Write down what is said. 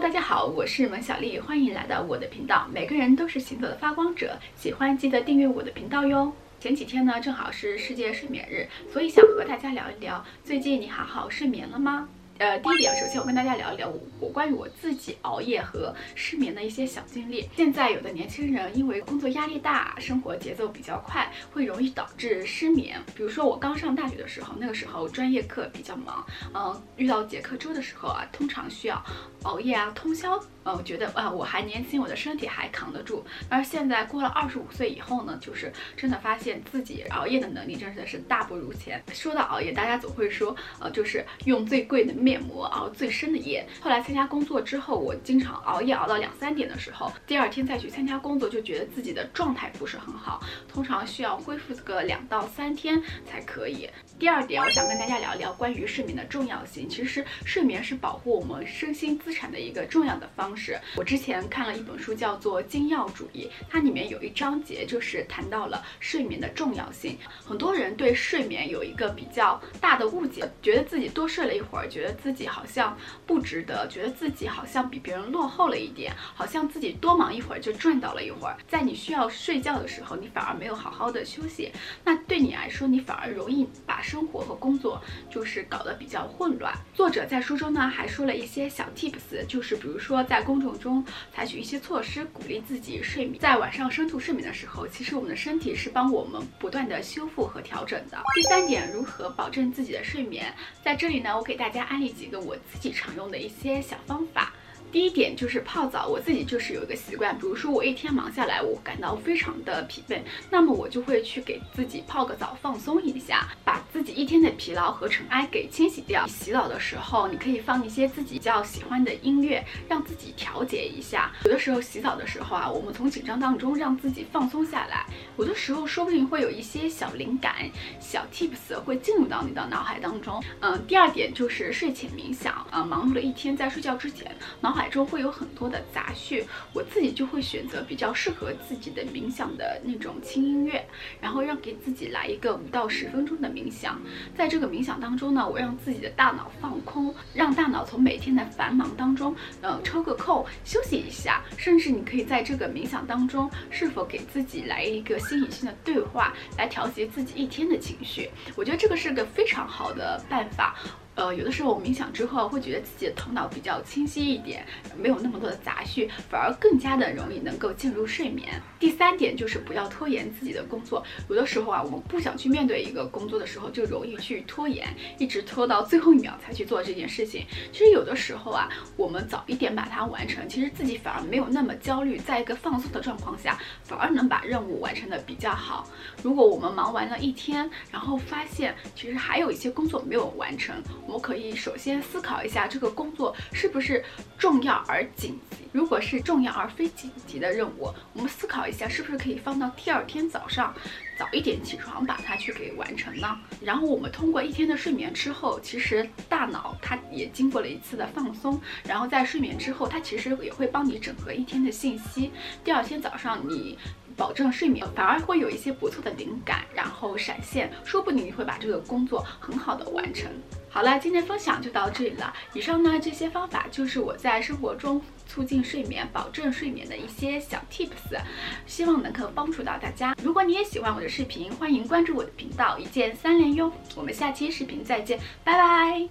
大家好，我是蒙小丽，欢迎来到我的频道。每个人都是行走的发光者，喜欢记得订阅我的频道哟。前几天呢，正好是世界睡眠日，所以想和大家聊一聊，最近你好好睡眠了吗？呃，第一点，首先我跟大家聊一聊我关于我自己熬夜和失眠的一些小经历。现在有的年轻人因为工作压力大，生活节奏比较快，会容易导致失眠。比如说我刚上大学的时候，那个时候专业课比较忙，嗯，遇到结课周的时候啊，通常需要熬夜啊，通宵。我觉得啊，我还年轻，我的身体还扛得住。而现在过了二十五岁以后呢，就是真的发现自己熬夜的能力真的是大不如前。说到熬夜，大家总会说，呃，就是用最贵的面膜熬最深的夜。后来参加工作之后，我经常熬夜熬到两三点的时候，第二天再去参加工作，就觉得自己的状态不是很好，通常需要恢复个两到三天才可以。第二点，我想跟大家聊一聊关于睡眠的重要性。其实睡眠是保护我们身心资产的一个重要的方。是我之前看了一本书，叫做《精要主义》，它里面有一章节就是谈到了睡眠的重要性。很多人对睡眠有一个比较大的误解，觉得自己多睡了一会儿，觉得自己好像不值得，觉得自己好像比别人落后了一点，好像自己多忙一会儿就赚到了一会儿。在你需要睡觉的时候，你反而没有好好的休息，那对你来说，你反而容易把生活和工作就是搞得比较混乱。作者在书中呢还说了一些小 tips，就是比如说在工作中采取一些措施，鼓励自己睡眠。在晚上深度睡眠的时候，其实我们的身体是帮我们不断的修复和调整的。第三点，如何保证自己的睡眠？在这里呢，我给大家安利几个我自己常用的一些小方法。第一点就是泡澡，我自己就是有一个习惯，比如说我一天忙下来，我感到非常的疲惫，那么我就会去给自己泡个澡，放松一下，把一天的疲劳和尘埃给清洗掉。洗澡的时候，你可以放一些自己比较喜欢的音乐，让自己调节一下。有的时候洗澡的时候啊，我们从紧张当中让自己放松下来，有的时候说不定会有一些小灵感、小 tips 会进入到你的脑海当中。嗯，第二点就是睡前冥想。嗯，忙碌了一天，在睡觉之前，脑海。中会有很多的杂讯，我自己就会选择比较适合自己的冥想的那种轻音乐，然后让给自己来一个五到十分钟的冥想。在这个冥想当中呢，我让自己的大脑放空，让大脑从每天的繁忙当中，呃，抽个空休息一下。甚至你可以在这个冥想当中，是否给自己来一个心与心的对话，来调节自己一天的情绪。我觉得这个是个非常好的办法。呃，有的时候我冥想之后会觉得自己的头脑比较清晰一点，没有那么多的杂讯，反而更加的容易能够进入睡眠。第三点就是不要拖延自己的工作。有的时候啊，我们不想去面对一个工作的时候，就容易去拖延，一直拖到最后一秒才去做这件事情。其实有的时候啊，我们早一点把它完成，其实自己反而没有那么焦虑，在一个放松的状况下，反而能把任务完成的比较好。如果我们忙完了一天，然后发现其实还有一些工作没有完成。我们可以首先思考一下这个工作是不是重要而紧急。如果是重要而非紧急的任务，我们思考一下是不是可以放到第二天早上早一点起床把它去给完成呢？然后我们通过一天的睡眠之后，其实大脑它也经过了一次的放松，然后在睡眠之后，它其实也会帮你整合一天的信息。第二天早上你。保证睡眠，反而会有一些不错的灵感，然后闪现，说不定你会把这个工作很好的完成。好了，今天分享就到这里了。以上呢这些方法就是我在生活中促进睡眠、保证睡眠的一些小 tips，希望能够帮助到大家。如果你也喜欢我的视频，欢迎关注我的频道，一键三连哟。我们下期视频再见，拜拜。